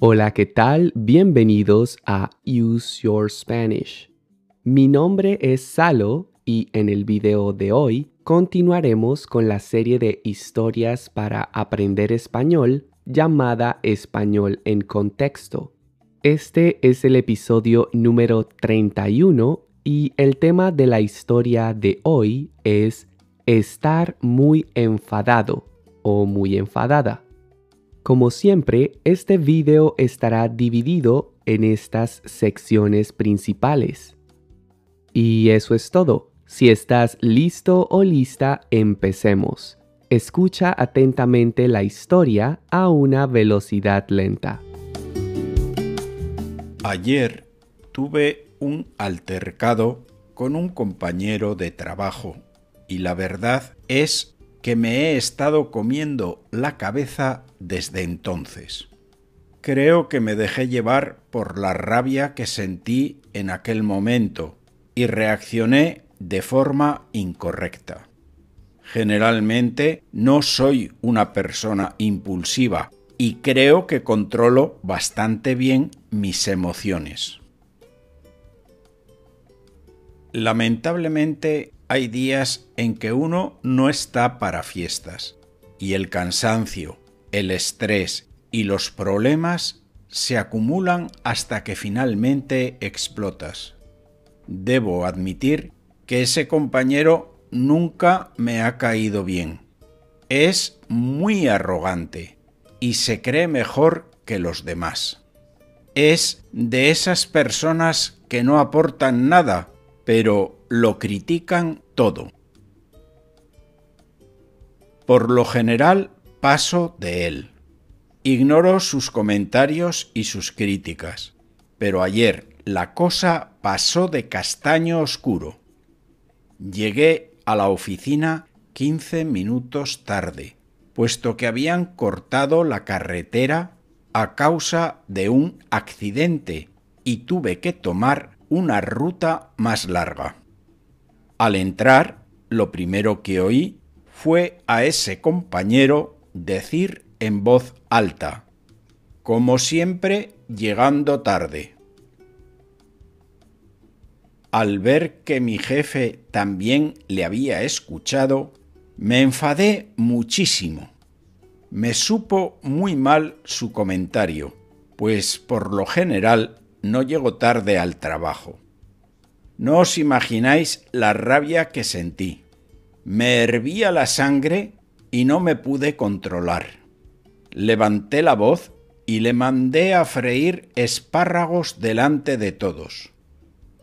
Hola, ¿qué tal? Bienvenidos a Use Your Spanish. Mi nombre es Salo y en el video de hoy continuaremos con la serie de historias para aprender español llamada Español en Contexto. Este es el episodio número 31 y el tema de la historia de hoy es estar muy enfadado o muy enfadada. Como siempre, este video estará dividido en estas secciones principales. Y eso es todo. Si estás listo o lista, empecemos. Escucha atentamente la historia a una velocidad lenta. Ayer tuve un altercado con un compañero de trabajo y la verdad es que me he estado comiendo la cabeza desde entonces. Creo que me dejé llevar por la rabia que sentí en aquel momento y reaccioné de forma incorrecta. Generalmente no soy una persona impulsiva y creo que controlo bastante bien mis emociones. Lamentablemente hay días en que uno no está para fiestas y el cansancio, el estrés y los problemas se acumulan hasta que finalmente explotas. Debo admitir que ese compañero nunca me ha caído bien. Es muy arrogante y se cree mejor que los demás. Es de esas personas que no aportan nada, pero lo critican todo. Por lo general paso de él. Ignoro sus comentarios y sus críticas, pero ayer la cosa pasó de castaño oscuro. Llegué a la oficina 15 minutos tarde, puesto que habían cortado la carretera a causa de un accidente y tuve que tomar una ruta más larga. Al entrar, lo primero que oí fue a ese compañero decir en voz alta, como siempre llegando tarde. Al ver que mi jefe también le había escuchado, me enfadé muchísimo. Me supo muy mal su comentario, pues por lo general no llego tarde al trabajo. No os imagináis la rabia que sentí. Me hervía la sangre y no me pude controlar. Levanté la voz y le mandé a freír espárragos delante de todos.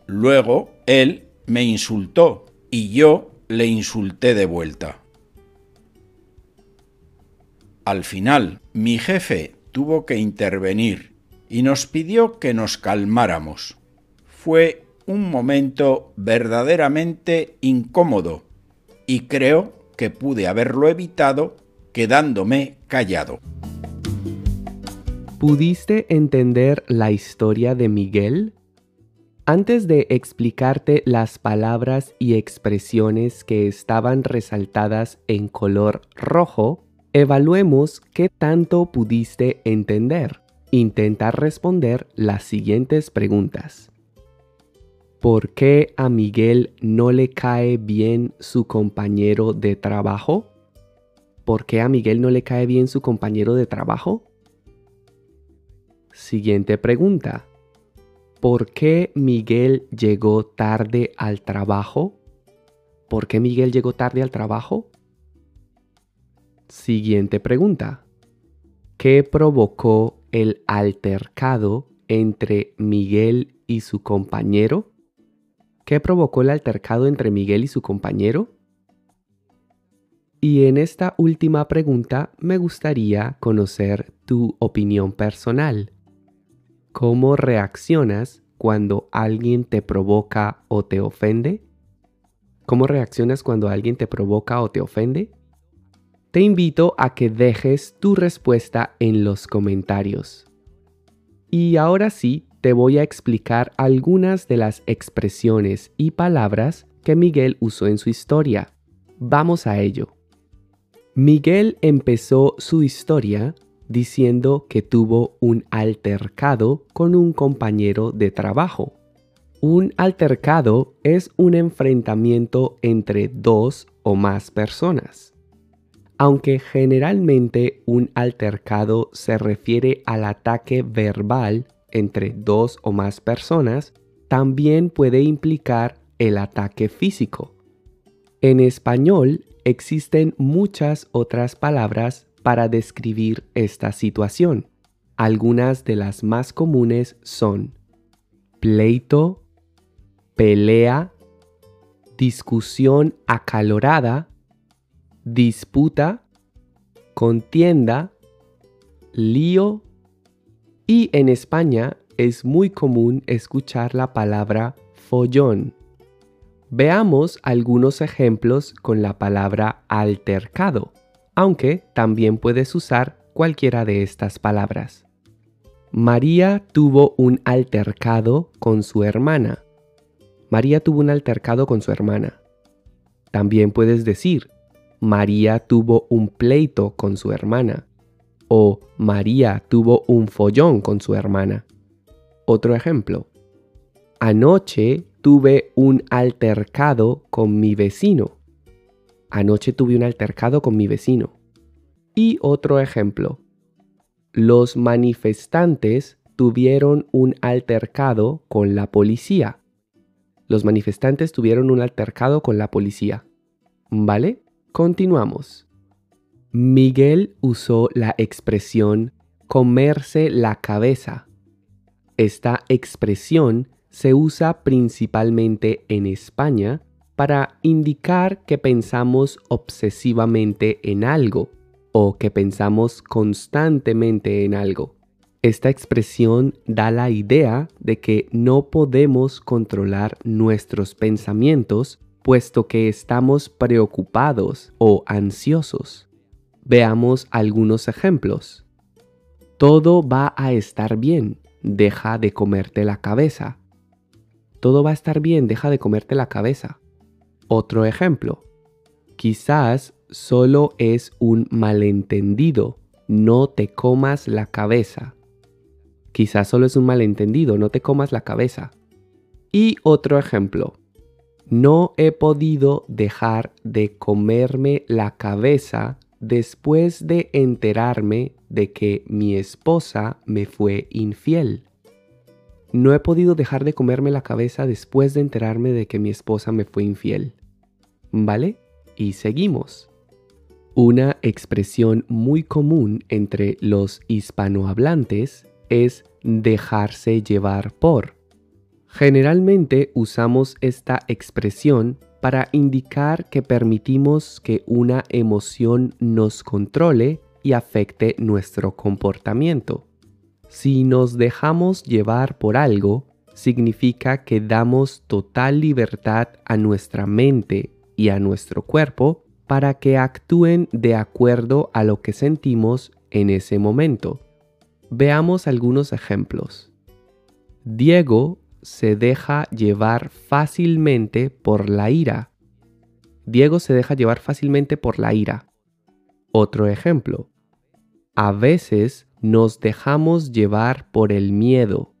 Luego él me insultó y yo le insulté de vuelta. Al final, mi jefe tuvo que intervenir y nos pidió que nos calmáramos. Fue un momento verdaderamente incómodo y creo que pude haberlo evitado quedándome callado. ¿Pudiste entender la historia de Miguel? Antes de explicarte las palabras y expresiones que estaban resaltadas en color rojo, evaluemos qué tanto pudiste entender. Intenta responder las siguientes preguntas. ¿Por qué a Miguel no le cae bien su compañero de trabajo? ¿Por qué a Miguel no le cae bien su compañero de trabajo? Siguiente pregunta. ¿Por qué Miguel llegó tarde al trabajo? ¿Por qué Miguel llegó tarde al trabajo? Siguiente pregunta. ¿Qué provocó el altercado entre Miguel y su compañero? ¿Qué provocó el altercado entre Miguel y su compañero? Y en esta última pregunta me gustaría conocer tu opinión personal. ¿Cómo reaccionas cuando alguien te provoca o te ofende? ¿Cómo reaccionas cuando alguien te provoca o te ofende? Te invito a que dejes tu respuesta en los comentarios. Y ahora sí, te voy a explicar algunas de las expresiones y palabras que Miguel usó en su historia. Vamos a ello. Miguel empezó su historia diciendo que tuvo un altercado con un compañero de trabajo. Un altercado es un enfrentamiento entre dos o más personas. Aunque generalmente un altercado se refiere al ataque verbal entre dos o más personas, también puede implicar el ataque físico. En español existen muchas otras palabras para describir esta situación. Algunas de las más comunes son pleito, pelea, discusión acalorada, disputa, contienda, lío y en España es muy común escuchar la palabra follón. Veamos algunos ejemplos con la palabra altercado, aunque también puedes usar cualquiera de estas palabras. María tuvo un altercado con su hermana. María tuvo un altercado con su hermana. También puedes decir, María tuvo un pleito con su hermana. O María tuvo un follón con su hermana. Otro ejemplo. Anoche tuve un altercado con mi vecino. Anoche tuve un altercado con mi vecino. Y otro ejemplo. Los manifestantes tuvieron un altercado con la policía. Los manifestantes tuvieron un altercado con la policía. ¿Vale? Continuamos. Miguel usó la expresión comerse la cabeza. Esta expresión se usa principalmente en España para indicar que pensamos obsesivamente en algo o que pensamos constantemente en algo. Esta expresión da la idea de que no podemos controlar nuestros pensamientos puesto que estamos preocupados o ansiosos. Veamos algunos ejemplos. Todo va a estar bien, deja de comerte la cabeza. Todo va a estar bien, deja de comerte la cabeza. Otro ejemplo. Quizás solo es un malentendido, no te comas la cabeza. Quizás solo es un malentendido, no te comas la cabeza. Y otro ejemplo. No he podido dejar de comerme la cabeza después de enterarme de que mi esposa me fue infiel. No he podido dejar de comerme la cabeza después de enterarme de que mi esposa me fue infiel. ¿Vale? Y seguimos. Una expresión muy común entre los hispanohablantes es dejarse llevar por. Generalmente usamos esta expresión para indicar que permitimos que una emoción nos controle y afecte nuestro comportamiento. Si nos dejamos llevar por algo, significa que damos total libertad a nuestra mente y a nuestro cuerpo para que actúen de acuerdo a lo que sentimos en ese momento. Veamos algunos ejemplos. Diego se deja llevar fácilmente por la ira. Diego se deja llevar fácilmente por la ira. Otro ejemplo. A veces nos dejamos llevar por el miedo.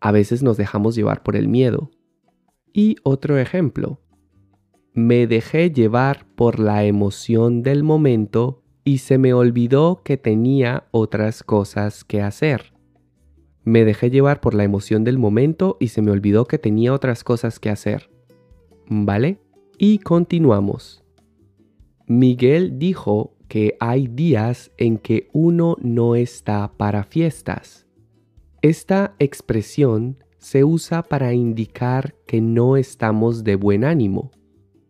A veces nos dejamos llevar por el miedo. Y otro ejemplo. Me dejé llevar por la emoción del momento y se me olvidó que tenía otras cosas que hacer. Me dejé llevar por la emoción del momento y se me olvidó que tenía otras cosas que hacer. ¿Vale? Y continuamos. Miguel dijo que hay días en que uno no está para fiestas. Esta expresión se usa para indicar que no estamos de buen ánimo.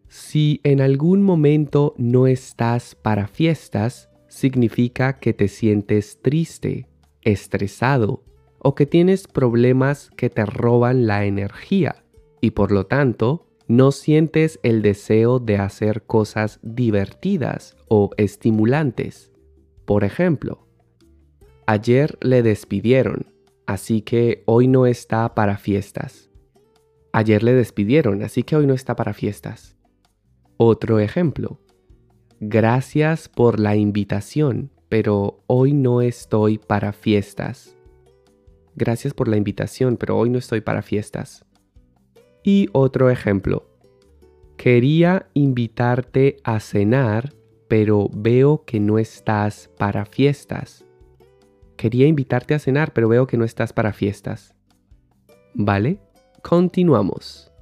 Si en algún momento no estás para fiestas, significa que te sientes triste, estresado o que tienes problemas que te roban la energía y por lo tanto no sientes el deseo de hacer cosas divertidas o estimulantes. Por ejemplo, ayer le despidieron, así que hoy no está para fiestas. Ayer le despidieron, así que hoy no está para fiestas. Otro ejemplo. Gracias por la invitación, pero hoy no estoy para fiestas. Gracias por la invitación, pero hoy no estoy para fiestas. Y otro ejemplo. Quería invitarte a cenar, pero veo que no estás para fiestas. Quería invitarte a cenar, pero veo que no estás para fiestas. ¿Vale? Continuamos.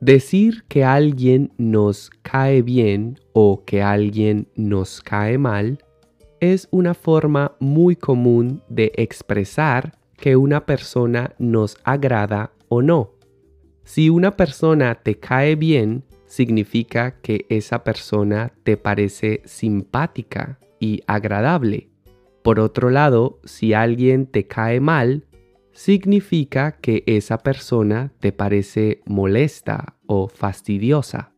Decir que alguien nos cae bien o que alguien nos cae mal es una forma muy común de expresar que una persona nos agrada o no. Si una persona te cae bien, significa que esa persona te parece simpática y agradable. Por otro lado, si alguien te cae mal, significa que esa persona te parece molesta o fastidiosa.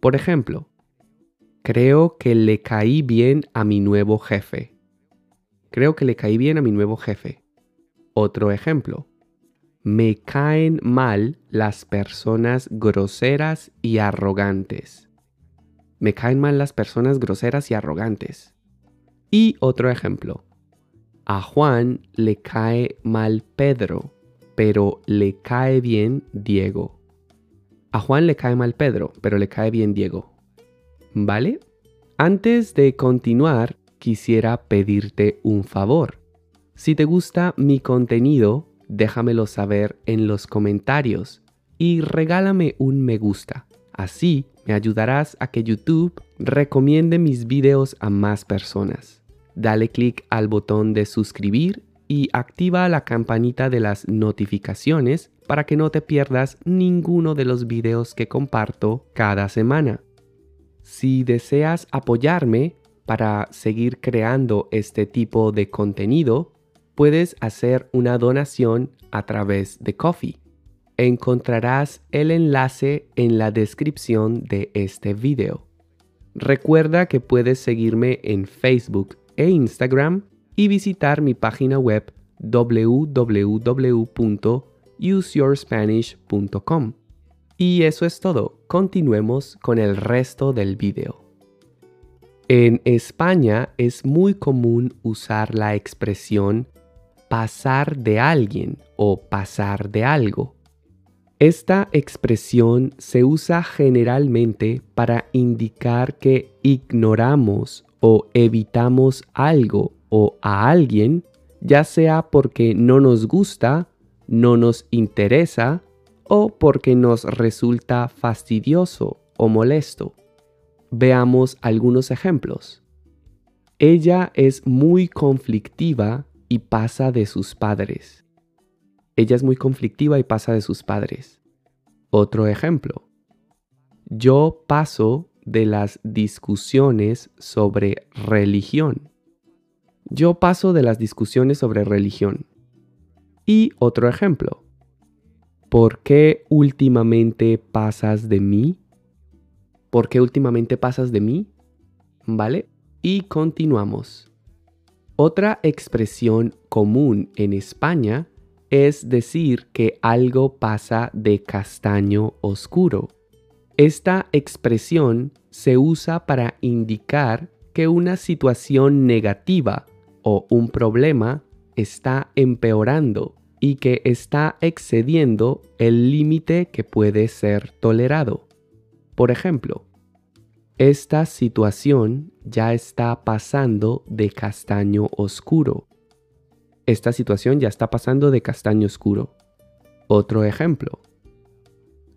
Por ejemplo, creo que le caí bien a mi nuevo jefe. Creo que le caí bien a mi nuevo jefe. Otro ejemplo. Me caen mal las personas groseras y arrogantes. Me caen mal las personas groseras y arrogantes. Y otro ejemplo. A Juan le cae mal Pedro, pero le cae bien Diego. A Juan le cae mal Pedro, pero le cae bien Diego. ¿Vale? Antes de continuar, quisiera pedirte un favor. Si te gusta mi contenido, déjamelo saber en los comentarios y regálame un me gusta. Así me ayudarás a que YouTube recomiende mis videos a más personas. Dale clic al botón de suscribir y activa la campanita de las notificaciones para que no te pierdas ninguno de los videos que comparto cada semana. Si deseas apoyarme para seguir creando este tipo de contenido, puedes hacer una donación a través de Coffee. Encontrarás el enlace en la descripción de este video. Recuerda que puedes seguirme en Facebook e Instagram y visitar mi página web www.useyourspanish.com. Y eso es todo. Continuemos con el resto del video. En España es muy común usar la expresión pasar de alguien o pasar de algo. Esta expresión se usa generalmente para indicar que ignoramos o evitamos algo o a alguien, ya sea porque no nos gusta, no nos interesa o porque nos resulta fastidioso o molesto. Veamos algunos ejemplos. Ella es muy conflictiva y pasa de sus padres. Ella es muy conflictiva y pasa de sus padres. Otro ejemplo. Yo paso de las discusiones sobre religión. Yo paso de las discusiones sobre religión. Y otro ejemplo. ¿Por qué últimamente pasas de mí? ¿Por qué últimamente pasas de mí? ¿Vale? Y continuamos. Otra expresión común en España es decir que algo pasa de castaño oscuro. Esta expresión se usa para indicar que una situación negativa o un problema está empeorando y que está excediendo el límite que puede ser tolerado. Por ejemplo, esta situación ya está pasando de castaño oscuro. Esta situación ya está pasando de castaño oscuro. Otro ejemplo.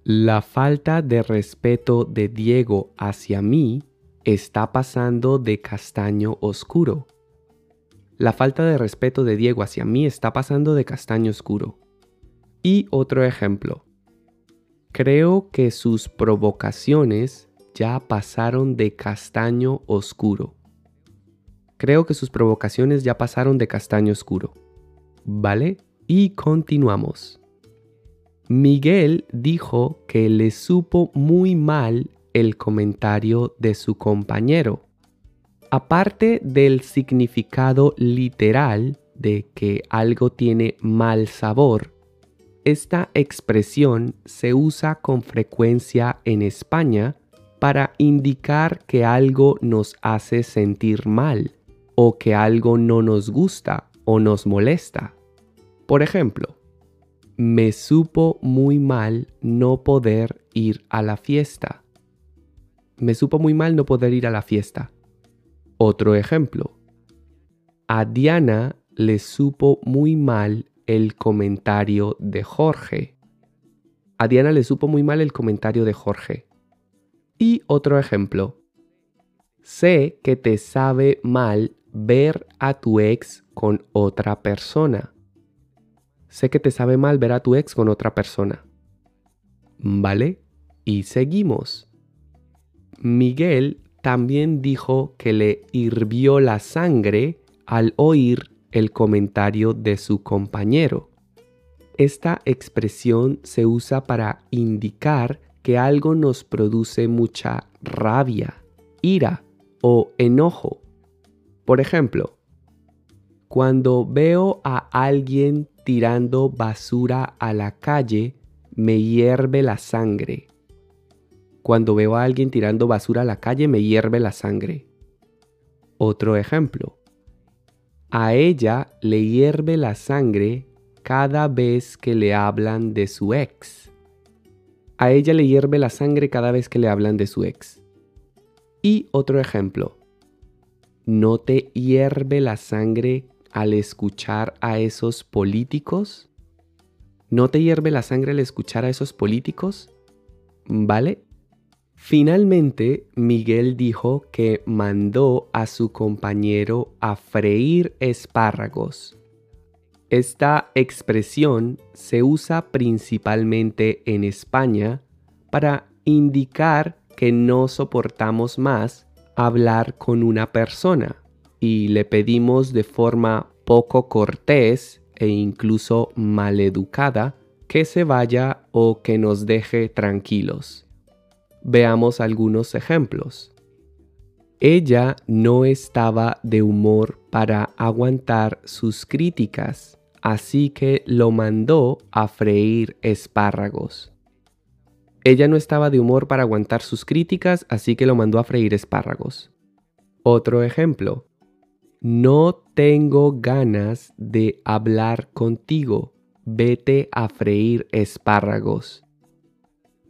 La falta de respeto de Diego hacia mí está pasando de castaño oscuro. La falta de respeto de Diego hacia mí está pasando de castaño oscuro. Y otro ejemplo. Creo que sus provocaciones ya pasaron de castaño oscuro. Creo que sus provocaciones ya pasaron de castaño oscuro. ¿Vale? Y continuamos. Miguel dijo que le supo muy mal el comentario de su compañero. Aparte del significado literal de que algo tiene mal sabor, esta expresión se usa con frecuencia en España para indicar que algo nos hace sentir mal o que algo no nos gusta o nos molesta. Por ejemplo, me supo muy mal no poder ir a la fiesta. Me supo muy mal no poder ir a la fiesta. Otro ejemplo. A Diana le supo muy mal el comentario de Jorge. A Diana le supo muy mal el comentario de Jorge. Y otro ejemplo. Sé que te sabe mal ver a tu ex con otra persona. Sé que te sabe mal ver a tu ex con otra persona. ¿Vale? Y seguimos. Miguel también dijo que le hirvió la sangre al oír el comentario de su compañero. Esta expresión se usa para indicar que algo nos produce mucha rabia, ira o enojo. Por ejemplo, cuando veo a alguien tirando basura a la calle, me hierve la sangre. Cuando veo a alguien tirando basura a la calle, me hierve la sangre. Otro ejemplo. A ella le hierve la sangre cada vez que le hablan de su ex. A ella le hierve la sangre cada vez que le hablan de su ex. Y otro ejemplo. ¿No te hierve la sangre al escuchar a esos políticos? ¿No te hierve la sangre al escuchar a esos políticos? ¿Vale? Finalmente, Miguel dijo que mandó a su compañero a freír espárragos. Esta expresión se usa principalmente en España para indicar que no soportamos más hablar con una persona y le pedimos de forma poco cortés e incluso maleducada que se vaya o que nos deje tranquilos. Veamos algunos ejemplos. Ella no estaba de humor para aguantar sus críticas, así que lo mandó a freír espárragos. Ella no estaba de humor para aguantar sus críticas, así que lo mandó a freír espárragos. Otro ejemplo. No tengo ganas de hablar contigo. Vete a freír espárragos.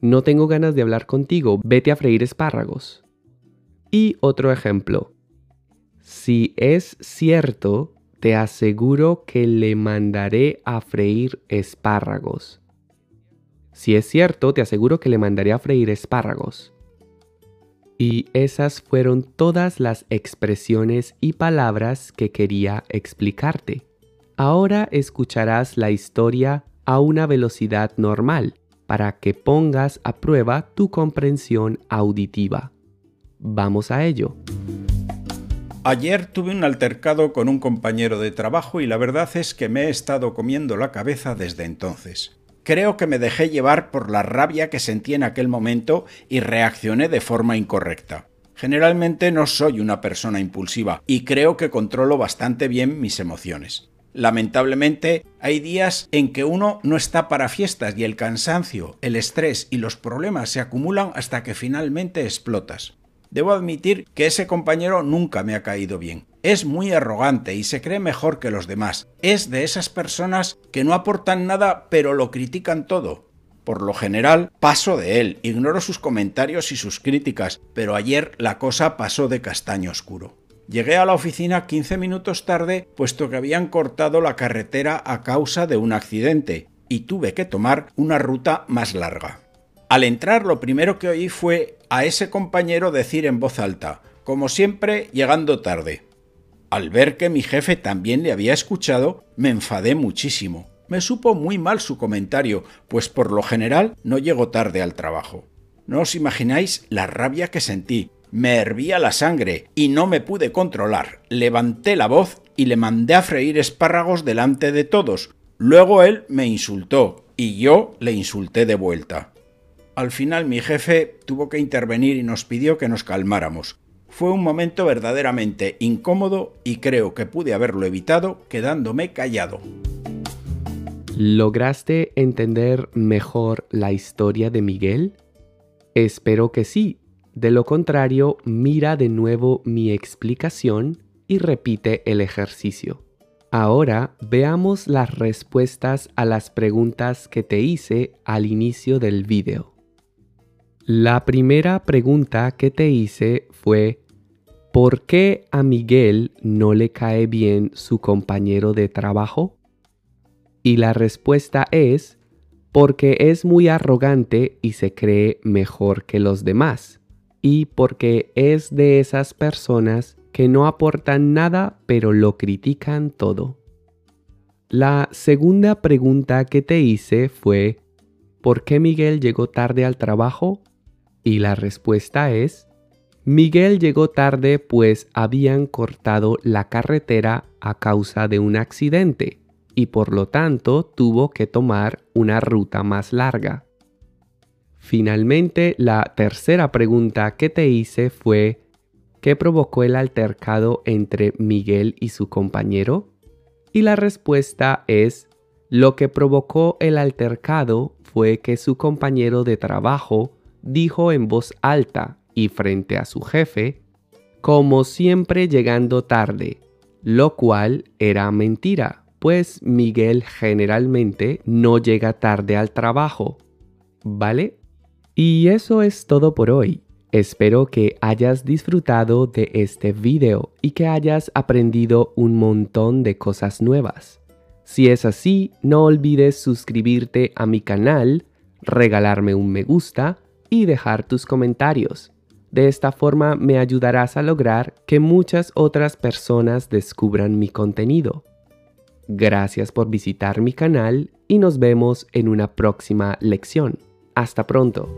No tengo ganas de hablar contigo, vete a freír espárragos. Y otro ejemplo. Si es cierto, te aseguro que le mandaré a freír espárragos. Si es cierto, te aseguro que le mandaré a freír espárragos. Y esas fueron todas las expresiones y palabras que quería explicarte. Ahora escucharás la historia a una velocidad normal para que pongas a prueba tu comprensión auditiva. Vamos a ello. Ayer tuve un altercado con un compañero de trabajo y la verdad es que me he estado comiendo la cabeza desde entonces. Creo que me dejé llevar por la rabia que sentí en aquel momento y reaccioné de forma incorrecta. Generalmente no soy una persona impulsiva y creo que controlo bastante bien mis emociones. Lamentablemente, hay días en que uno no está para fiestas y el cansancio, el estrés y los problemas se acumulan hasta que finalmente explotas. Debo admitir que ese compañero nunca me ha caído bien. Es muy arrogante y se cree mejor que los demás. Es de esas personas que no aportan nada pero lo critican todo. Por lo general, paso de él, ignoro sus comentarios y sus críticas, pero ayer la cosa pasó de castaño oscuro. Llegué a la oficina 15 minutos tarde puesto que habían cortado la carretera a causa de un accidente y tuve que tomar una ruta más larga. Al entrar lo primero que oí fue a ese compañero decir en voz alta, como siempre llegando tarde. Al ver que mi jefe también le había escuchado, me enfadé muchísimo. Me supo muy mal su comentario, pues por lo general no llego tarde al trabajo. No os imagináis la rabia que sentí, me hervía la sangre y no me pude controlar. Levanté la voz y le mandé a freír espárragos delante de todos. Luego él me insultó y yo le insulté de vuelta. Al final mi jefe tuvo que intervenir y nos pidió que nos calmáramos. Fue un momento verdaderamente incómodo y creo que pude haberlo evitado quedándome callado. ¿Lograste entender mejor la historia de Miguel? Espero que sí, de lo contrario, mira de nuevo mi explicación y repite el ejercicio. Ahora veamos las respuestas a las preguntas que te hice al inicio del video. La primera pregunta que te hice fue ¿Por qué a Miguel no le cae bien su compañero de trabajo? Y la respuesta es porque es muy arrogante y se cree mejor que los demás, y porque es de esas personas que no aportan nada pero lo critican todo. La segunda pregunta que te hice fue ¿por qué Miguel llegó tarde al trabajo? Y la respuesta es Miguel llegó tarde pues habían cortado la carretera a causa de un accidente y por lo tanto tuvo que tomar una ruta más larga. Finalmente, la tercera pregunta que te hice fue ¿qué provocó el altercado entre Miguel y su compañero? Y la respuesta es lo que provocó el altercado fue que su compañero de trabajo dijo en voz alta y frente a su jefe, como siempre llegando tarde, lo cual era mentira, pues Miguel generalmente no llega tarde al trabajo. ¿Vale? Y eso es todo por hoy. Espero que hayas disfrutado de este video y que hayas aprendido un montón de cosas nuevas. Si es así, no olvides suscribirte a mi canal, regalarme un me gusta y dejar tus comentarios. De esta forma me ayudarás a lograr que muchas otras personas descubran mi contenido. Gracias por visitar mi canal y nos vemos en una próxima lección. Hasta pronto.